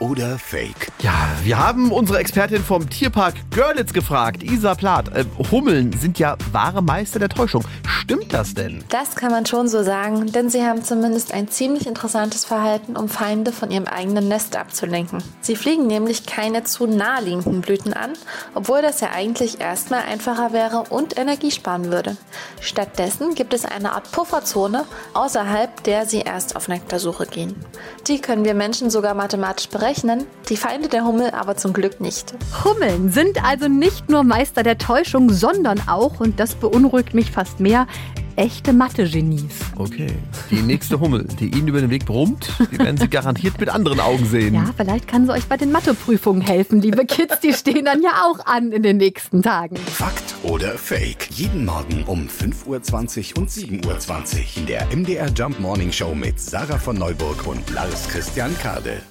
oder Fake? Ja, wir haben unsere Expertin vom Tierpark Görlitz gefragt, Isa Plath. Äh, Hummeln sind ja wahre Meister der Täuschung. Stimmt das denn? Das kann man schon so sagen, denn sie haben zumindest ein ziemlich interessantes Verhalten, um Feinde von ihrem eigenen Nest abzulenken. Sie fliegen nämlich keine zu naheliegenden Blüten an, obwohl das ja eigentlich erstmal einfacher wäre und Energie sparen würde. Stattdessen gibt es eine Art Pufferzone, außerhalb der sie erst auf Nektarsuche gehen. Die können wir Menschen sogar mathematisch berechnen, die Feinde der Hummel aber zum Glück nicht. Hummeln sind also nicht nur Meister der Täuschung, sondern auch, und das beunruhigt mich fast mehr, echte Mathe-Genies. Okay. Die nächste Hummel, die Ihnen über den Weg brummt, die werden Sie garantiert mit anderen Augen sehen. Ja, vielleicht kann sie euch bei den Matheprüfungen helfen, liebe Kids. Die stehen dann ja auch an in den nächsten Tagen. Fakt oder Fake? Jeden Morgen um 5.20 Uhr und 7.20 Uhr in der MDR Jump Morning Show mit Sarah von Neuburg und Lars Christian Kade.